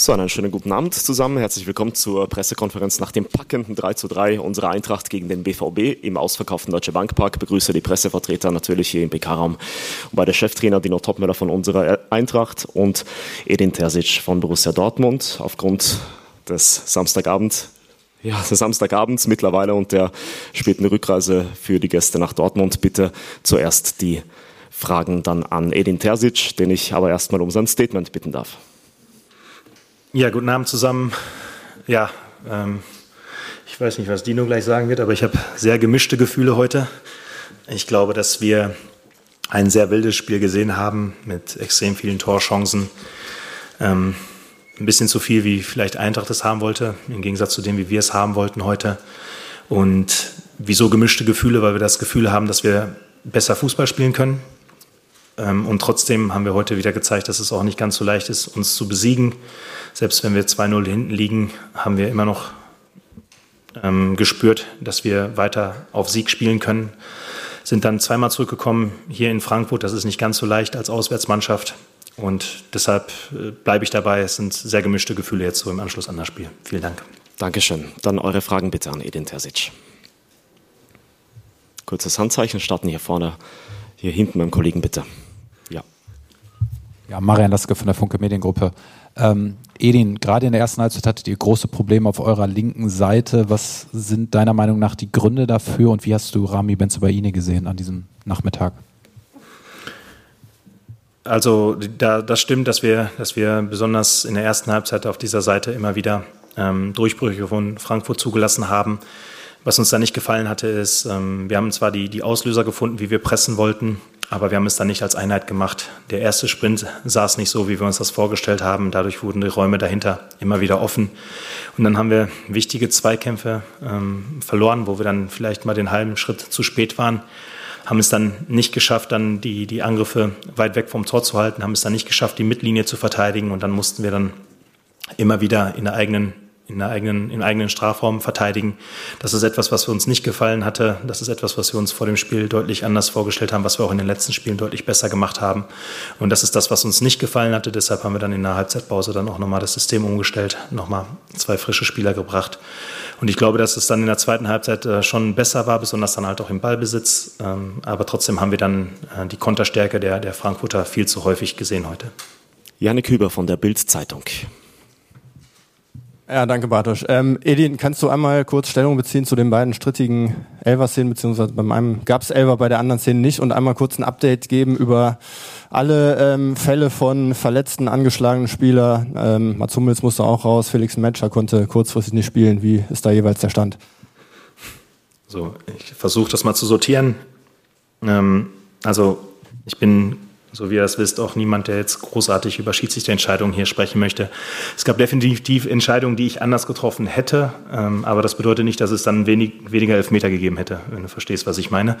So, einen schönen guten Abend zusammen. Herzlich willkommen zur Pressekonferenz nach dem packenden 3 zu 3 unserer Eintracht gegen den BVB im ausverkauften Deutsche Bankpark. Begrüße die Pressevertreter natürlich hier im PK-Raum und bei der Cheftrainer Dino Topmüller von unserer Eintracht und Edin Terzic von Borussia Dortmund. Aufgrund des Samstagabend ja, Samstagabends mittlerweile und der späten Rückreise für die Gäste nach Dortmund. Bitte zuerst die Fragen dann an Edin Terzic, den ich aber erstmal um sein Statement bitten darf. Ja, guten Abend zusammen. Ja, ähm, ich weiß nicht, was Dino gleich sagen wird, aber ich habe sehr gemischte Gefühle heute. Ich glaube, dass wir ein sehr wildes Spiel gesehen haben mit extrem vielen Torchancen. Ähm, ein bisschen zu viel, wie vielleicht Eintracht es haben wollte, im Gegensatz zu dem, wie wir es haben wollten heute. Und wieso gemischte Gefühle? Weil wir das Gefühl haben, dass wir besser Fußball spielen können. Ähm, und trotzdem haben wir heute wieder gezeigt, dass es auch nicht ganz so leicht ist, uns zu besiegen. Selbst wenn wir 2-0 hinten liegen, haben wir immer noch ähm, gespürt, dass wir weiter auf Sieg spielen können. Sind dann zweimal zurückgekommen hier in Frankfurt. Das ist nicht ganz so leicht als Auswärtsmannschaft. Und deshalb äh, bleibe ich dabei. Es sind sehr gemischte Gefühle jetzt so im Anschluss an das Spiel. Vielen Dank. Dankeschön. Dann eure Fragen bitte an Edin Terzic. Kurzes Handzeichen starten hier vorne, hier hinten beim Kollegen bitte. Ja. Marian Laske von der Funke Mediengruppe. Ähm, Edin, gerade in der ersten Halbzeit hattet ihr große Probleme auf eurer linken Seite. Was sind deiner Meinung nach die Gründe dafür und wie hast du Rami Benzobaini gesehen an diesem Nachmittag? Also da, das stimmt, dass wir, dass wir besonders in der ersten Halbzeit auf dieser Seite immer wieder ähm, Durchbrüche von Frankfurt zugelassen haben. Was uns da nicht gefallen hatte, ist, ähm, wir haben zwar die, die Auslöser gefunden, wie wir pressen wollten, aber wir haben es dann nicht als Einheit gemacht. Der erste Sprint saß nicht so, wie wir uns das vorgestellt haben. Dadurch wurden die Räume dahinter immer wieder offen. Und dann haben wir wichtige Zweikämpfe ähm, verloren, wo wir dann vielleicht mal den halben Schritt zu spät waren. Haben es dann nicht geschafft, dann die, die Angriffe weit weg vom Tor zu halten, haben es dann nicht geschafft, die Mittellinie zu verteidigen. Und dann mussten wir dann immer wieder in der eigenen in eigenen, im eigenen Strafraum verteidigen. Das ist etwas, was für uns nicht gefallen hatte. Das ist etwas, was wir uns vor dem Spiel deutlich anders vorgestellt haben, was wir auch in den letzten Spielen deutlich besser gemacht haben. Und das ist das, was uns nicht gefallen hatte. Deshalb haben wir dann in der Halbzeitpause dann auch nochmal das System umgestellt, nochmal zwei frische Spieler gebracht. Und ich glaube, dass es dann in der zweiten Halbzeit äh, schon besser war, besonders dann halt auch im Ballbesitz. Ähm, aber trotzdem haben wir dann äh, die Konterstärke der, der Frankfurter viel zu häufig gesehen heute. Janik Hüber von der Bild-Zeitung. Ja, danke Bartosch. Ähm, Edin, kannst du einmal kurz Stellung beziehen zu den beiden strittigen Elver-Szenen, beziehungsweise beim einen gab es Elver, bei der anderen Szene nicht und einmal kurz ein Update geben über alle ähm, Fälle von verletzten, angeschlagenen Spieler. Ähm, Mats Hummels musste auch raus, Felix Metscher konnte kurzfristig nicht spielen. Wie ist da jeweils der Stand? So, ich versuche das mal zu sortieren. Ähm, also ich bin so wie ihr das wisst, auch niemand, der jetzt großartig über Schiedsrichterentscheidungen hier sprechen möchte. Es gab definitiv Entscheidungen, die ich anders getroffen hätte, ähm, aber das bedeutet nicht, dass es dann wenig, weniger Elfmeter gegeben hätte, wenn du verstehst, was ich meine.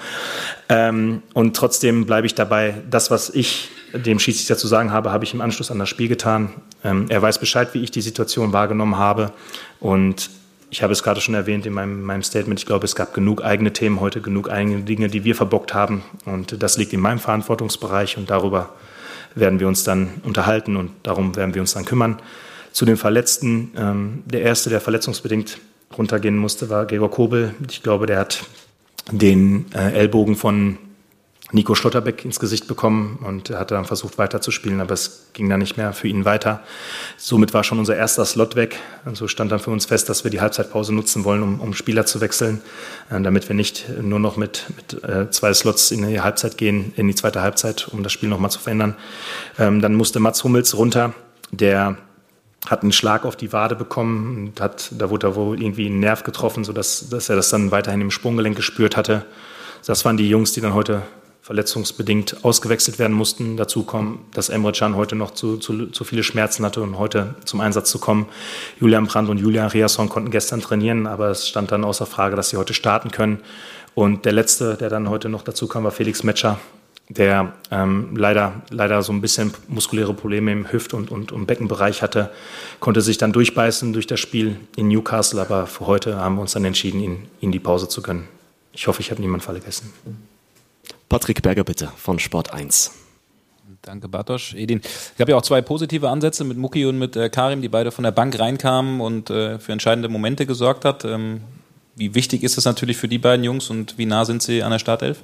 Ähm, und trotzdem bleibe ich dabei, das, was ich dem Schiedsrichter zu sagen habe, habe ich im Anschluss an das Spiel getan. Ähm, er weiß Bescheid, wie ich die Situation wahrgenommen habe und ich habe es gerade schon erwähnt in meinem, meinem, Statement, ich glaube, es gab genug eigene Themen heute, genug eigene Dinge, die wir verbockt haben. Und das liegt in meinem Verantwortungsbereich und darüber werden wir uns dann unterhalten und darum werden wir uns dann kümmern. Zu den Verletzten, ähm, der erste, der verletzungsbedingt runtergehen musste, war Gregor Kobel. Ich glaube, der hat den äh, Ellbogen von Nico Schlotterbeck ins Gesicht bekommen und er hatte dann versucht weiterzuspielen, aber es ging dann nicht mehr für ihn weiter. Somit war schon unser erster Slot weg. Und so stand dann für uns fest, dass wir die Halbzeitpause nutzen wollen, um, um Spieler zu wechseln, äh, damit wir nicht nur noch mit, mit äh, zwei Slots in die Halbzeit gehen, in die zweite Halbzeit, um das Spiel nochmal zu verändern. Ähm, dann musste Mats Hummels runter, der hat einen Schlag auf die Wade bekommen und hat, da wurde er wohl irgendwie einen Nerv getroffen, sodass dass er das dann weiterhin im Sprunggelenk gespürt hatte. Das waren die Jungs, die dann heute verletzungsbedingt ausgewechselt werden mussten. Dazu kommen, dass Emre Can heute noch zu, zu, zu viele Schmerzen hatte und heute zum Einsatz zu kommen. Julian Brandt und Julian Riasson konnten gestern trainieren, aber es stand dann außer Frage, dass sie heute starten können. Und der letzte, der dann heute noch dazu kam, war Felix Metscher, der ähm, leider, leider so ein bisschen muskuläre Probleme im Hüft- und, und, und Beckenbereich hatte, konnte sich dann durchbeißen durch das Spiel in Newcastle, aber für heute haben wir uns dann entschieden, ihn, ihn die Pause zu gönnen. Ich hoffe, ich habe niemanden vergessen. Patrick Berger bitte von Sport 1. Danke, Bartosch. Edin, es gab ja auch zwei positive Ansätze mit Muki und mit äh, Karim, die beide von der Bank reinkamen und äh, für entscheidende Momente gesorgt hat. Ähm, wie wichtig ist das natürlich für die beiden Jungs und wie nah sind sie an der Startelf?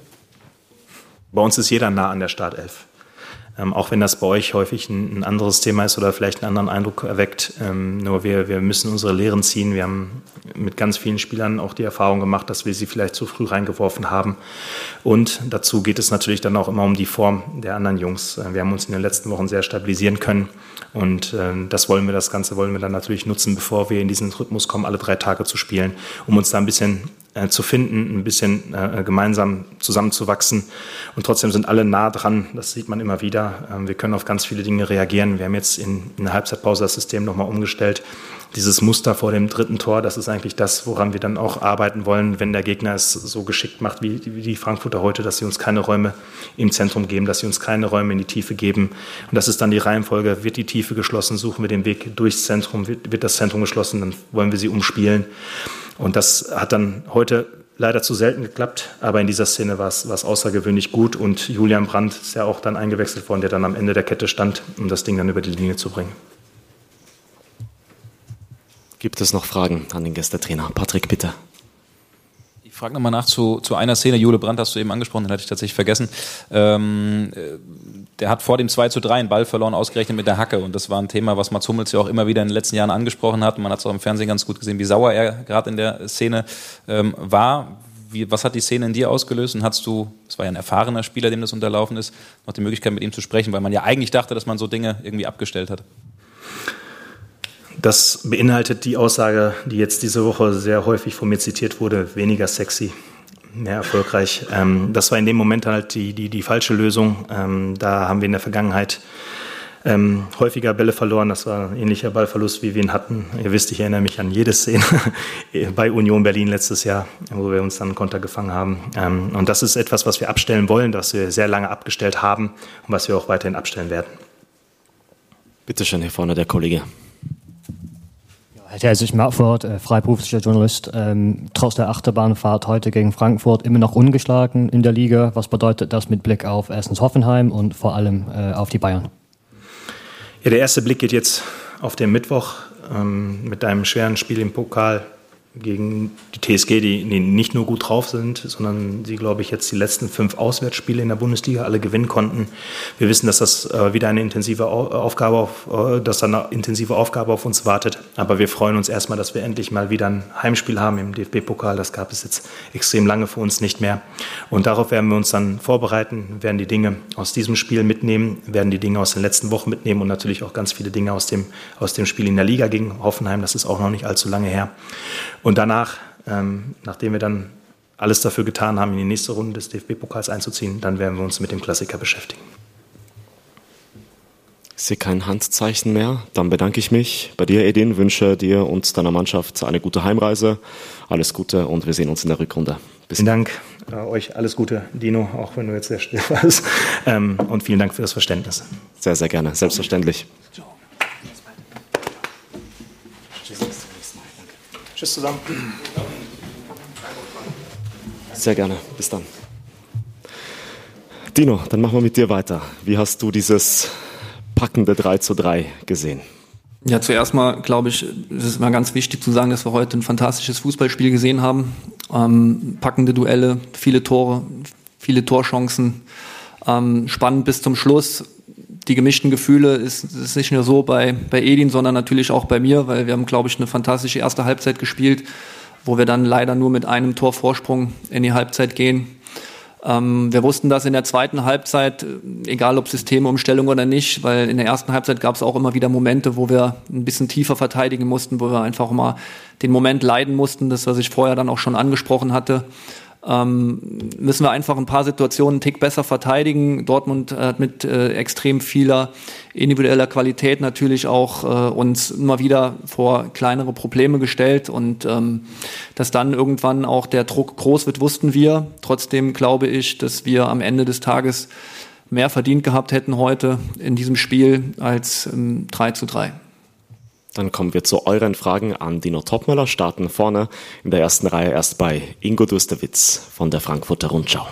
Bei uns ist jeder nah an der Startelf. Ähm, auch wenn das bei euch häufig ein, ein, anderes Thema ist oder vielleicht einen anderen Eindruck erweckt. Ähm, nur wir, wir müssen unsere Lehren ziehen. Wir haben mit ganz vielen Spielern auch die Erfahrung gemacht, dass wir sie vielleicht zu früh reingeworfen haben. Und dazu geht es natürlich dann auch immer um die Form der anderen Jungs. Äh, wir haben uns in den letzten Wochen sehr stabilisieren können. Und äh, das wollen wir, das Ganze wollen wir dann natürlich nutzen, bevor wir in diesen Rhythmus kommen, alle drei Tage zu spielen, um uns da ein bisschen äh, zu finden, ein bisschen äh, gemeinsam zusammenzuwachsen. Und trotzdem sind alle nah dran, das sieht man immer wieder. Ähm, wir können auf ganz viele Dinge reagieren. Wir haben jetzt in, in der Halbzeitpause das System nochmal umgestellt. Dieses Muster vor dem dritten Tor, das ist eigentlich das, woran wir dann auch arbeiten wollen, wenn der Gegner es so geschickt macht wie, wie die Frankfurter heute, dass sie uns keine Räume im Zentrum geben, dass sie uns keine Räume in die Tiefe geben. Und das ist dann die Reihenfolge, wird die Tiefe geschlossen, suchen wir den Weg durchs Zentrum, wird, wird das Zentrum geschlossen, dann wollen wir sie umspielen. Und das hat dann heute leider zu selten geklappt, aber in dieser Szene war es, außergewöhnlich gut und Julian Brandt ist ja auch dann eingewechselt worden, der dann am Ende der Kette stand, um das Ding dann über die Linie zu bringen. Gibt es noch Fragen an den Gästetrainer? Patrick, bitte. Ich frage nochmal nach zu, zu einer Szene. Jule Brandt hast du eben angesprochen, den hatte ich tatsächlich vergessen. Ähm, äh, der hat vor dem 2 zu 3 einen Ball verloren, ausgerechnet mit der Hacke. Und das war ein Thema, was Mats Hummels ja auch immer wieder in den letzten Jahren angesprochen hat. Und man hat es auch im Fernsehen ganz gut gesehen, wie sauer er gerade in der Szene ähm, war. Wie, was hat die Szene in dir ausgelöst? Und hast du, das war ja ein erfahrener Spieler, dem das unterlaufen ist, noch die Möglichkeit, mit ihm zu sprechen, weil man ja eigentlich dachte, dass man so Dinge irgendwie abgestellt hat? Das beinhaltet die Aussage, die jetzt diese Woche sehr häufig von mir zitiert wurde, weniger sexy, mehr erfolgreich. Ähm, das war in dem Moment halt die, die, die falsche Lösung. Ähm, da haben wir in der Vergangenheit ähm, häufiger Bälle verloren. Das war ein ähnlicher Ballverlust, wie wir ihn hatten. Ihr wisst, ich erinnere mich an jede Szene bei Union Berlin letztes Jahr, wo wir uns dann Konter gefangen haben. Ähm, und das ist etwas, was wir abstellen wollen, das wir sehr lange abgestellt haben und was wir auch weiterhin abstellen werden. Bitte schön, hier vorne der Kollege. Also ich Marford, äh, freiberuflicher Journalist, ähm, trotz der Achterbahnfahrt heute gegen Frankfurt immer noch ungeschlagen in der Liga. Was bedeutet das mit Blick auf erstens Hoffenheim und vor allem äh, auf die Bayern? Ja, der erste Blick geht jetzt auf den Mittwoch ähm, mit einem schweren Spiel im Pokal gegen die TSG, die, nicht nur gut drauf sind, sondern sie, glaube ich, jetzt die letzten fünf Auswärtsspiele in der Bundesliga alle gewinnen konnten. Wir wissen, dass das äh, wieder eine intensive Aufgabe auf, äh, dass eine intensive Aufgabe auf uns wartet. Aber wir freuen uns erstmal, dass wir endlich mal wieder ein Heimspiel haben im DFB-Pokal. Das gab es jetzt extrem lange für uns nicht mehr. Und darauf werden wir uns dann vorbereiten, werden die Dinge aus diesem Spiel mitnehmen, werden die Dinge aus den letzten Wochen mitnehmen und natürlich auch ganz viele Dinge aus dem, aus dem Spiel in der Liga gegen Hoffenheim. Das ist auch noch nicht allzu lange her. Danach, ähm, nachdem wir dann alles dafür getan haben, in die nächste Runde des DFB-Pokals einzuziehen, dann werden wir uns mit dem Klassiker beschäftigen. Ich sehe kein Handzeichen mehr. Dann bedanke ich mich bei dir, Edin, wünsche dir und deiner Mannschaft eine gute Heimreise. Alles Gute und wir sehen uns in der Rückrunde. Bis vielen Dank äh, euch. Alles Gute, Dino, auch wenn du jetzt sehr still warst. Ähm, und vielen Dank für das Verständnis. Sehr, sehr gerne. Selbstverständlich. Tschüss zusammen. Sehr gerne. Bis dann. Dino, dann machen wir mit dir weiter. Wie hast du dieses packende 3 zu 3 gesehen? Ja, zuerst mal glaube ich, es ist mal ganz wichtig zu sagen, dass wir heute ein fantastisches Fußballspiel gesehen haben. Ähm, packende Duelle, viele Tore, viele Torchancen, ähm, spannend bis zum Schluss die gemischten Gefühle ist, ist nicht nur so bei, bei Edin, sondern natürlich auch bei mir, weil wir haben, glaube ich, eine fantastische erste Halbzeit gespielt, wo wir dann leider nur mit einem Tor Vorsprung in die Halbzeit gehen. Ähm, wir wussten das in der zweiten Halbzeit, egal ob Systemumstellung oder nicht, weil in der ersten Halbzeit gab es auch immer wieder Momente, wo wir ein bisschen tiefer verteidigen mussten, wo wir einfach mal den Moment leiden mussten, das, was ich vorher dann auch schon angesprochen hatte ähm, müssen wir einfach ein paar Situationen einen Tick besser verteidigen. Dortmund hat mit äh, extrem vieler individueller Qualität natürlich auch äh, uns immer wieder vor kleinere Probleme gestellt und ähm, dass dann irgendwann auch der Druck groß wird, wussten wir. Trotzdem glaube ich, dass wir am Ende des Tages mehr verdient gehabt hätten heute in diesem Spiel als ähm, 3 zu 3. Dann kommen wir zu euren Fragen an Dino Topmöller, starten vorne in der ersten Reihe erst bei Ingo Dusterwitz von der Frankfurter Rundschau.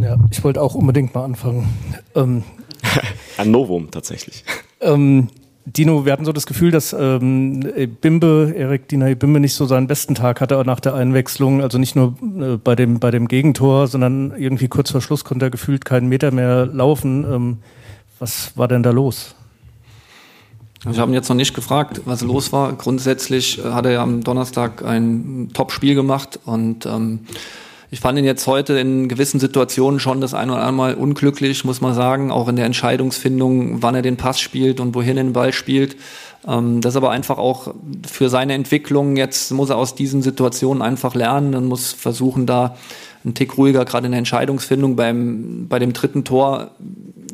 Ja, ich wollte auch unbedingt mal anfangen. Ähm, Ein Novum tatsächlich. Ähm, Dino, wir hatten so das Gefühl, dass ähm, Bimbe, Erik Dina Bimbe nicht so seinen besten Tag hatte nach der Einwechslung. Also nicht nur äh, bei, dem, bei dem Gegentor, sondern irgendwie kurz vor Schluss konnte er gefühlt keinen Meter mehr laufen. Ähm, was war denn da los? Ich habe ihn jetzt noch nicht gefragt, was los war. Grundsätzlich äh, hat er ja am Donnerstag ein Top-Spiel gemacht und ähm, ich fand ihn jetzt heute in gewissen Situationen schon das ein oder andere Mal unglücklich, muss man sagen, auch in der Entscheidungsfindung, wann er den Pass spielt und wohin er den Ball spielt. Ähm, das aber einfach auch für seine Entwicklung. Jetzt muss er aus diesen Situationen einfach lernen und muss versuchen, da einen Tick ruhiger, gerade in der Entscheidungsfindung beim, bei dem dritten Tor.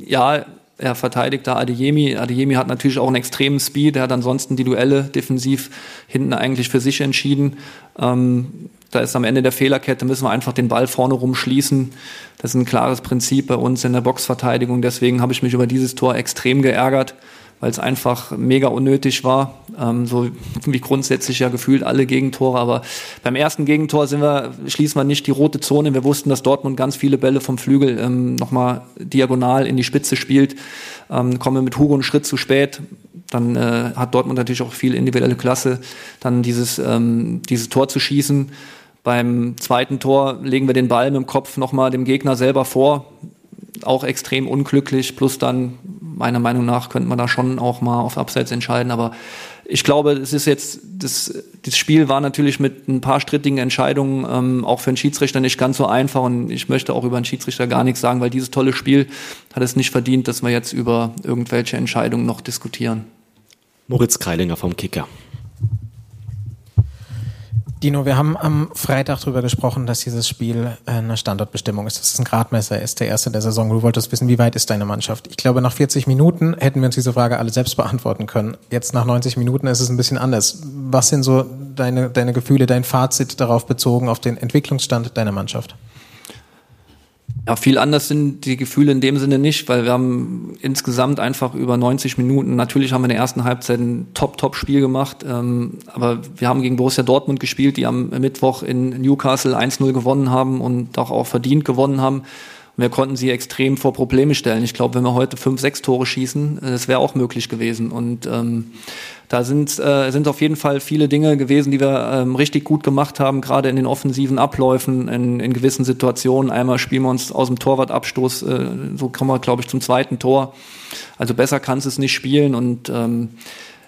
Ja, er verteidigt da Adeyemi. Adeyemi hat natürlich auch einen extremen Speed. Er hat ansonsten die Duelle defensiv hinten eigentlich für sich entschieden. Ähm, da ist am Ende der Fehlerkette, müssen wir einfach den Ball vorne rumschließen. Das ist ein klares Prinzip bei uns in der Boxverteidigung. Deswegen habe ich mich über dieses Tor extrem geärgert, weil es einfach mega unnötig war. Ähm, so wie grundsätzlich ja gefühlt alle Gegentore. Aber beim ersten Gegentor sind wir, schließen wir nicht die rote Zone. Wir wussten, dass Dortmund ganz viele Bälle vom Flügel ähm, nochmal diagonal in die Spitze spielt. Ähm, kommen wir mit Hugo einen Schritt zu spät dann äh, hat Dortmund natürlich auch viel individuelle Klasse, dann dieses, ähm, dieses Tor zu schießen. Beim zweiten Tor legen wir den Ball mit dem Kopf nochmal dem Gegner selber vor. Auch extrem unglücklich. Plus dann, meiner Meinung nach, könnte man da schon auch mal auf Abseits entscheiden. Aber ich glaube, es ist jetzt, das, das Spiel war natürlich mit ein paar strittigen Entscheidungen ähm, auch für einen Schiedsrichter nicht ganz so einfach. Und ich möchte auch über einen Schiedsrichter gar nichts sagen, weil dieses tolle Spiel hat es nicht verdient, dass wir jetzt über irgendwelche Entscheidungen noch diskutieren. Moritz Kreilinger vom Kicker. Dino, wir haben am Freitag darüber gesprochen, dass dieses Spiel eine Standortbestimmung ist. Das ist ein Gradmesser, ist der erste der Saison. Du wolltest wissen, wie weit ist deine Mannschaft? Ich glaube, nach 40 Minuten hätten wir uns diese Frage alle selbst beantworten können. Jetzt nach 90 Minuten ist es ein bisschen anders. Was sind so deine, deine Gefühle, dein Fazit darauf bezogen, auf den Entwicklungsstand deiner Mannschaft? Ja, viel anders sind die Gefühle in dem Sinne nicht, weil wir haben insgesamt einfach über 90 Minuten, natürlich haben wir in der ersten Halbzeit ein Top-Top-Spiel gemacht, ähm, aber wir haben gegen Borussia Dortmund gespielt, die am Mittwoch in Newcastle 1-0 gewonnen haben und auch, auch verdient gewonnen haben. Wir konnten sie extrem vor Probleme stellen. Ich glaube, wenn wir heute fünf, sechs Tore schießen, äh, das wäre auch möglich gewesen. Und ähm, da sind, äh, sind auf jeden Fall viele Dinge gewesen, die wir ähm, richtig gut gemacht haben, gerade in den offensiven Abläufen, in, in gewissen Situationen. Einmal spielen wir uns aus dem Torwartabstoß, äh, so kommen wir, glaube ich, zum zweiten Tor. Also besser kannst es nicht spielen und ähm,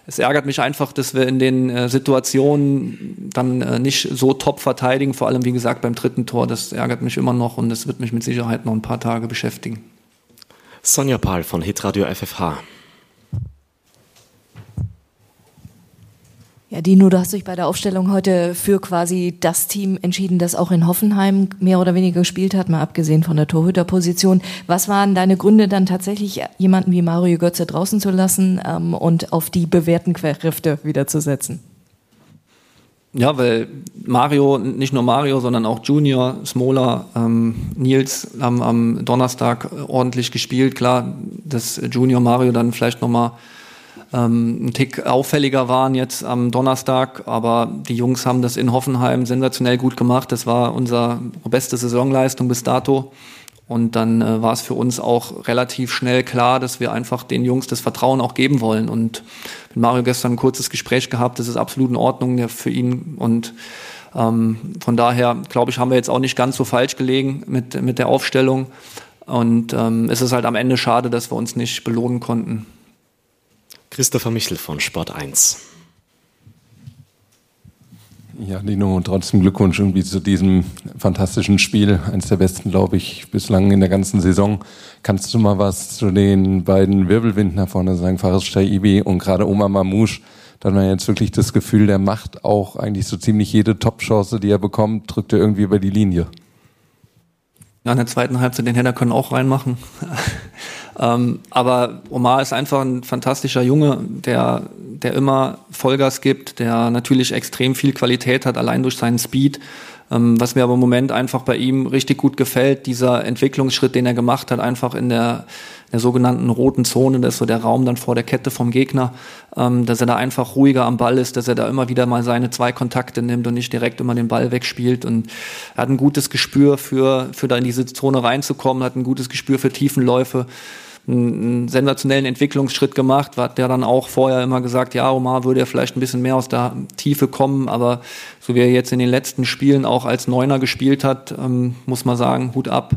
es ärgert mich einfach, dass wir in den äh, Situationen dann äh, nicht so top verteidigen, vor allem wie gesagt beim dritten Tor. Das ärgert mich immer noch und das wird mich mit Sicherheit noch ein paar Tage beschäftigen. Sonja Pahl von Hitradio FFH. Ja, Dino, du hast dich bei der Aufstellung heute für quasi das Team entschieden, das auch in Hoffenheim mehr oder weniger gespielt hat, mal abgesehen von der Torhüterposition. Was waren deine Gründe, dann tatsächlich jemanden wie Mario Götze draußen zu lassen ähm, und auf die bewährten Kräfte wieder zu setzen? Ja, weil Mario, nicht nur Mario, sondern auch Junior, Smola, ähm, Nils haben am Donnerstag ordentlich gespielt. Klar, dass Junior Mario dann vielleicht nochmal ähm, ein Tick auffälliger waren jetzt am Donnerstag, aber die Jungs haben das in Hoffenheim sensationell gut gemacht. Das war unsere beste Saisonleistung bis dato. Und dann äh, war es für uns auch relativ schnell klar, dass wir einfach den Jungs das Vertrauen auch geben wollen. Und mit Mario gestern ein kurzes Gespräch gehabt, das ist absolut in Ordnung für ihn. Und ähm, von daher, glaube ich, haben wir jetzt auch nicht ganz so falsch gelegen mit, mit der Aufstellung. Und ähm, es ist halt am Ende schade, dass wir uns nicht belohnen konnten. Christopher Michel von Sport 1. Ja, Dino, und trotzdem Glückwunsch irgendwie zu diesem fantastischen Spiel. Eines der besten, glaube ich, bislang in der ganzen Saison. Kannst du mal was zu den beiden Wirbelwinden nach vorne sagen, Faris Shaibi und gerade Omar Mamouche? Da hat man jetzt wirklich das Gefühl, der macht auch eigentlich so ziemlich jede Top-Chance, die er bekommt, drückt er irgendwie über die Linie. Ja, in der zweiten Halbzeit den Header können auch reinmachen. Ähm, aber Omar ist einfach ein fantastischer Junge, der, der immer Vollgas gibt, der natürlich extrem viel Qualität hat, allein durch seinen Speed. Ähm, was mir aber im Moment einfach bei ihm richtig gut gefällt, dieser Entwicklungsschritt, den er gemacht hat, einfach in der, der sogenannten roten Zone, das ist so der Raum dann vor der Kette vom Gegner, ähm, dass er da einfach ruhiger am Ball ist, dass er da immer wieder mal seine zwei Kontakte nimmt und nicht direkt immer den Ball wegspielt und er hat ein gutes Gespür für, für da in diese Zone reinzukommen, hat ein gutes Gespür für Tiefenläufe einen sensationellen Entwicklungsschritt gemacht, hat der dann auch vorher immer gesagt, ja, Omar würde ja vielleicht ein bisschen mehr aus der Tiefe kommen, aber so wie er jetzt in den letzten Spielen auch als Neuner gespielt hat, ähm, muss man sagen, Hut ab,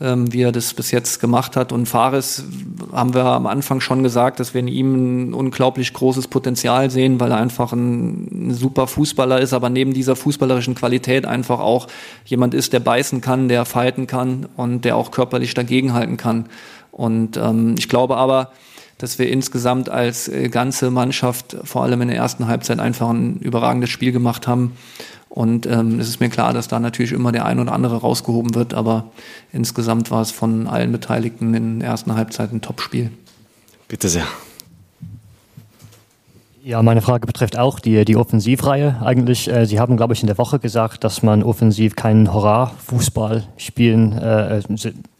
ähm, wie er das bis jetzt gemacht hat. Und Fares haben wir am Anfang schon gesagt, dass wir in ihm ein unglaublich großes Potenzial sehen, weil er einfach ein, ein super Fußballer ist, aber neben dieser fußballerischen Qualität einfach auch jemand ist, der beißen kann, der fighten kann und der auch körperlich dagegenhalten kann. Und ähm, ich glaube aber, dass wir insgesamt als äh, ganze Mannschaft vor allem in der ersten Halbzeit einfach ein überragendes Spiel gemacht haben. Und ähm, es ist mir klar, dass da natürlich immer der ein oder andere rausgehoben wird, aber insgesamt war es von allen Beteiligten in der ersten Halbzeit ein Top-Spiel. Bitte sehr. Ja, meine Frage betrifft auch die, die Offensivreihe. Eigentlich, äh, Sie haben, glaube ich, in der Woche gesagt, dass man offensiv keinen Hurra-Fußball spielen äh,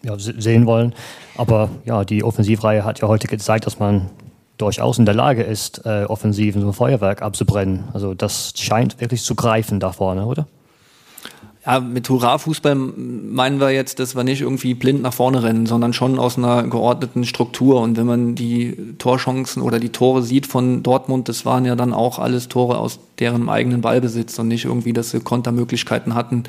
ja, sehen wollen. Aber ja, die Offensivreihe hat ja heute gezeigt, dass man durchaus in der Lage ist, äh, offensiv so ein Feuerwerk abzubrennen. Also das scheint wirklich zu greifen da vorne, oder? Ja, mit Hurra-Fußball meinen wir jetzt, dass wir nicht irgendwie blind nach vorne rennen, sondern schon aus einer geordneten Struktur. Und wenn man die Torchancen oder die Tore sieht von Dortmund, das waren ja dann auch alles Tore aus deren eigenen Ballbesitz und nicht irgendwie, dass sie Kontermöglichkeiten hatten.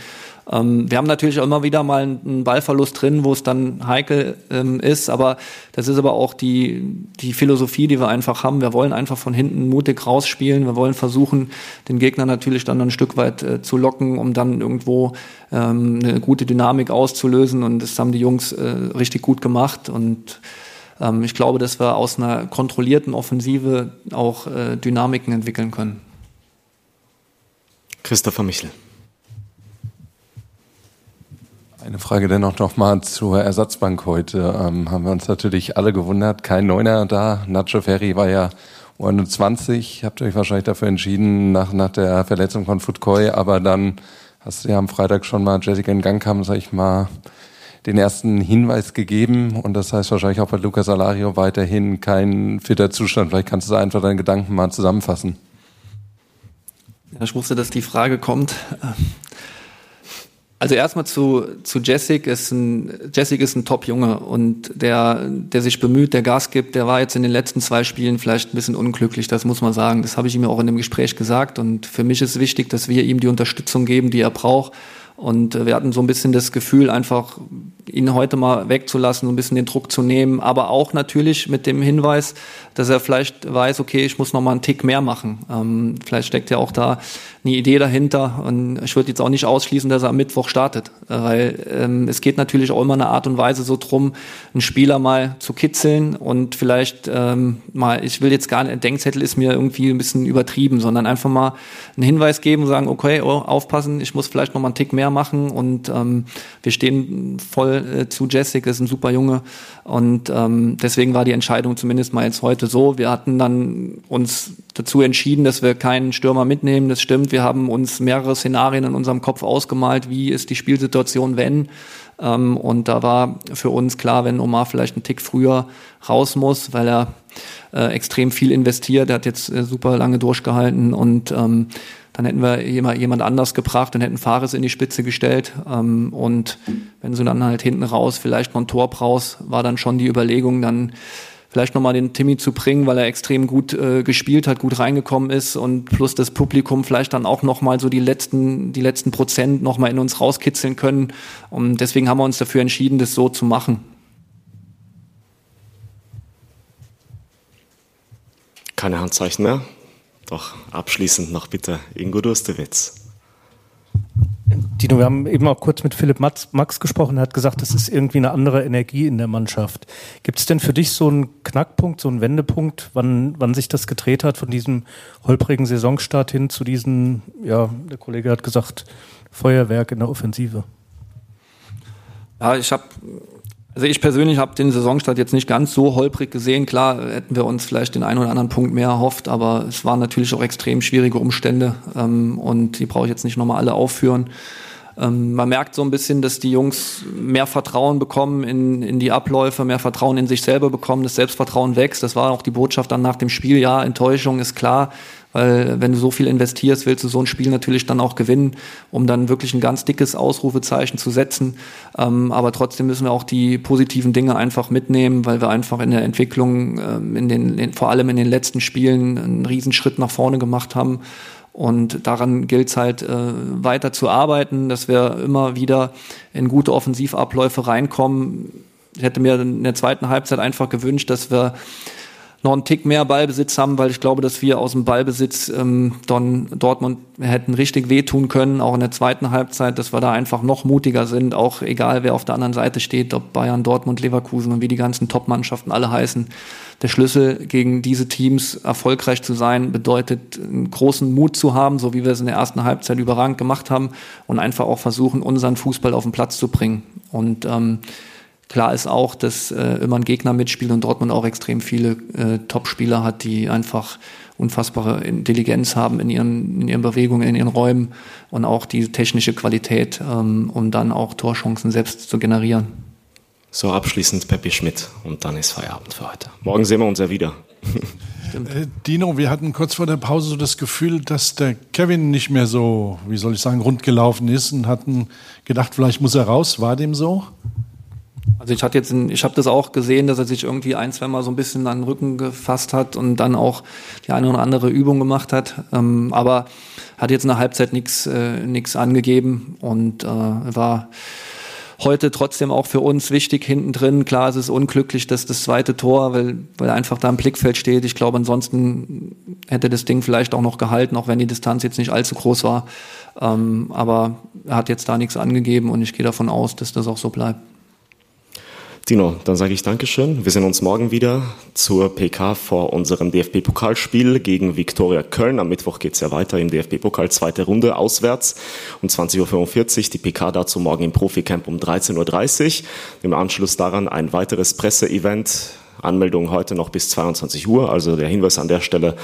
Ähm, wir haben natürlich auch immer wieder mal einen Ballverlust drin, wo es dann heikel ähm, ist, aber das ist aber auch die, die Philosophie, die wir einfach haben. Wir wollen einfach von hinten mutig rausspielen. Wir wollen versuchen, den Gegner natürlich dann ein Stück weit äh, zu locken, um dann irgendwo ähm, eine gute Dynamik auszulösen. Und das haben die Jungs äh, richtig gut gemacht. Und ähm, ich glaube, dass wir aus einer kontrollierten Offensive auch äh, Dynamiken entwickeln können. Christopher Michel. Eine Frage dennoch noch mal zur Ersatzbank heute. Ähm, haben wir uns natürlich alle gewundert, kein Neuner da. Nacho Ferri war ja U21. Habt ihr euch wahrscheinlich dafür entschieden, nach, nach der Verletzung von Futkoy, aber dann hast du ja am Freitag schon mal Jessica in Gang kam, sag ich mal, den ersten Hinweis gegeben und das heißt wahrscheinlich auch bei Luca Salario weiterhin kein fitter Zustand. Vielleicht kannst du einfach deine Gedanken mal zusammenfassen. Ja, ich wusste, dass die Frage kommt. Also erstmal zu, zu Jessic ist ein, Jessic ist ein Top-Junge und der, der sich bemüht, der Gas gibt, der war jetzt in den letzten zwei Spielen vielleicht ein bisschen unglücklich, das muss man sagen. Das habe ich ihm auch in dem Gespräch gesagt und für mich ist wichtig, dass wir ihm die Unterstützung geben, die er braucht. Und wir hatten so ein bisschen das Gefühl, einfach ihn heute mal wegzulassen, ein bisschen den Druck zu nehmen, aber auch natürlich mit dem Hinweis, dass er vielleicht weiß, okay, ich muss noch mal einen Tick mehr machen. Ähm, vielleicht steckt ja auch da eine Idee dahinter. Und ich würde jetzt auch nicht ausschließen, dass er am Mittwoch startet, weil ähm, es geht natürlich auch immer eine Art und Weise so drum, einen Spieler mal zu kitzeln und vielleicht ähm, mal, ich will jetzt gar nicht, Denkzettel ist mir irgendwie ein bisschen übertrieben, sondern einfach mal einen Hinweis geben und sagen, okay, oh, aufpassen, ich muss vielleicht noch mal einen Tick mehr machen. Und ähm, wir stehen voll äh, zu Jessica, ist ein super Junge. Und ähm, deswegen war die Entscheidung zumindest mal jetzt heute so. Wir hatten dann uns dazu entschieden, dass wir keinen Stürmer mitnehmen. Das stimmt. Wir haben uns mehrere Szenarien in unserem Kopf ausgemalt. Wie ist die Spielsituation, wenn? Ähm, und da war für uns klar, wenn Omar vielleicht einen Tick früher raus muss, weil er äh, extrem viel investiert. Er hat jetzt äh, super lange durchgehalten und ähm, dann hätten wir jemand, anders gebracht und hätten Fares in die Spitze gestellt. Ähm, und wenn du dann halt hinten raus vielleicht noch ein Tor brauchst, war dann schon die Überlegung, dann vielleicht nochmal den Timmy zu bringen, weil er extrem gut äh, gespielt hat, gut reingekommen ist und plus das Publikum vielleicht dann auch nochmal so die letzten, die letzten Prozent nochmal in uns rauskitzeln können. Und deswegen haben wir uns dafür entschieden, das so zu machen. Keine Handzeichen mehr. Doch abschließend noch bitte Ingo Durstewitz. Dino, wir haben eben auch kurz mit Philipp Max, Max gesprochen, er hat gesagt, es ist irgendwie eine andere Energie in der Mannschaft. Gibt es denn für dich so einen Knackpunkt, so einen Wendepunkt, wann, wann sich das gedreht hat von diesem holprigen Saisonstart hin zu diesem, ja, der Kollege hat gesagt, Feuerwerk in der Offensive? Ja, ich habe also ich persönlich habe den Saisonstart jetzt nicht ganz so holprig gesehen. Klar hätten wir uns vielleicht den einen oder anderen Punkt mehr erhofft, aber es waren natürlich auch extrem schwierige Umstände ähm, und die brauche ich jetzt nicht nochmal alle aufführen. Ähm, man merkt so ein bisschen, dass die Jungs mehr Vertrauen bekommen in, in die Abläufe, mehr Vertrauen in sich selber bekommen, das Selbstvertrauen wächst. Das war auch die Botschaft dann nach dem Spiel. Ja, Enttäuschung ist klar, weil wenn du so viel investierst, willst du so ein Spiel natürlich dann auch gewinnen, um dann wirklich ein ganz dickes Ausrufezeichen zu setzen. Ähm, aber trotzdem müssen wir auch die positiven Dinge einfach mitnehmen, weil wir einfach in der Entwicklung, ähm, in den, in, vor allem in den letzten Spielen, einen Riesenschritt nach vorne gemacht haben. Und daran gilt es halt äh, weiter zu arbeiten, dass wir immer wieder in gute Offensivabläufe reinkommen. Ich hätte mir in der zweiten Halbzeit einfach gewünscht, dass wir noch einen Tick mehr Ballbesitz haben, weil ich glaube, dass wir aus dem Ballbesitz ähm, Don, Dortmund hätten richtig wehtun können, auch in der zweiten Halbzeit, dass wir da einfach noch mutiger sind, auch egal wer auf der anderen Seite steht, ob Bayern, Dortmund, Leverkusen und wie die ganzen Top-Mannschaften alle heißen. Der Schlüssel gegen diese Teams erfolgreich zu sein, bedeutet einen großen Mut zu haben, so wie wir es in der ersten Halbzeit überragend gemacht haben und einfach auch versuchen, unseren Fußball auf den Platz zu bringen. Und ähm, Klar ist auch, dass äh, immer ein Gegner mitspielt und Dortmund auch extrem viele äh, Top-Spieler hat, die einfach unfassbare Intelligenz haben in ihren, in ihren Bewegungen, in ihren Räumen und auch die technische Qualität, ähm, um dann auch Torchancen selbst zu generieren. So abschließend Peppi Schmidt und dann ist Feierabend für heute. Morgen sehen wir uns ja wieder. Äh, Dino, wir hatten kurz vor der Pause so das Gefühl, dass der Kevin nicht mehr so, wie soll ich sagen, rund gelaufen ist und hatten gedacht, vielleicht muss er raus. War dem so? Also ich hatte jetzt, ich habe das auch gesehen, dass er sich irgendwie ein, zwei Mal so ein bisschen an den Rücken gefasst hat und dann auch die eine oder andere Übung gemacht hat. Ähm, aber hat jetzt in der Halbzeit nichts äh, nichts angegeben und äh, war heute trotzdem auch für uns wichtig hinten drin. Klar, es ist unglücklich, dass das zweite Tor, weil, weil einfach da im Blickfeld steht. Ich glaube, ansonsten hätte das Ding vielleicht auch noch gehalten, auch wenn die Distanz jetzt nicht allzu groß war. Ähm, aber er hat jetzt da nichts angegeben und ich gehe davon aus, dass das auch so bleibt. Dino, dann sage ich Dankeschön. Wir sehen uns morgen wieder zur PK vor unserem DFB-Pokalspiel gegen Viktoria Köln. Am Mittwoch geht es ja weiter im DFB-Pokal, zweite Runde auswärts um 20.45 Uhr. Die PK dazu morgen im Proficamp um 13.30 Uhr. Im Anschluss daran ein weiteres Presseevent Anmeldung heute noch bis 22 Uhr. Also der Hinweis an der Stelle,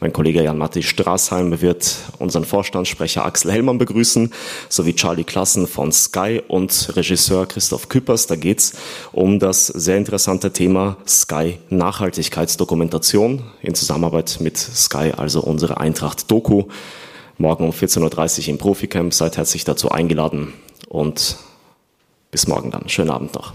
mein Kollege Jan-Matti Straßheim wird unseren Vorstandssprecher Axel Hellmann begrüßen, sowie Charlie Klassen von Sky und Regisseur Christoph Küppers. Da geht's um das sehr interessante Thema Sky Nachhaltigkeitsdokumentation in Zusammenarbeit mit Sky, also unsere Eintracht Doku. Morgen um 14.30 Uhr im Proficamp. Seid herzlich dazu eingeladen und bis morgen dann. Schönen Abend noch.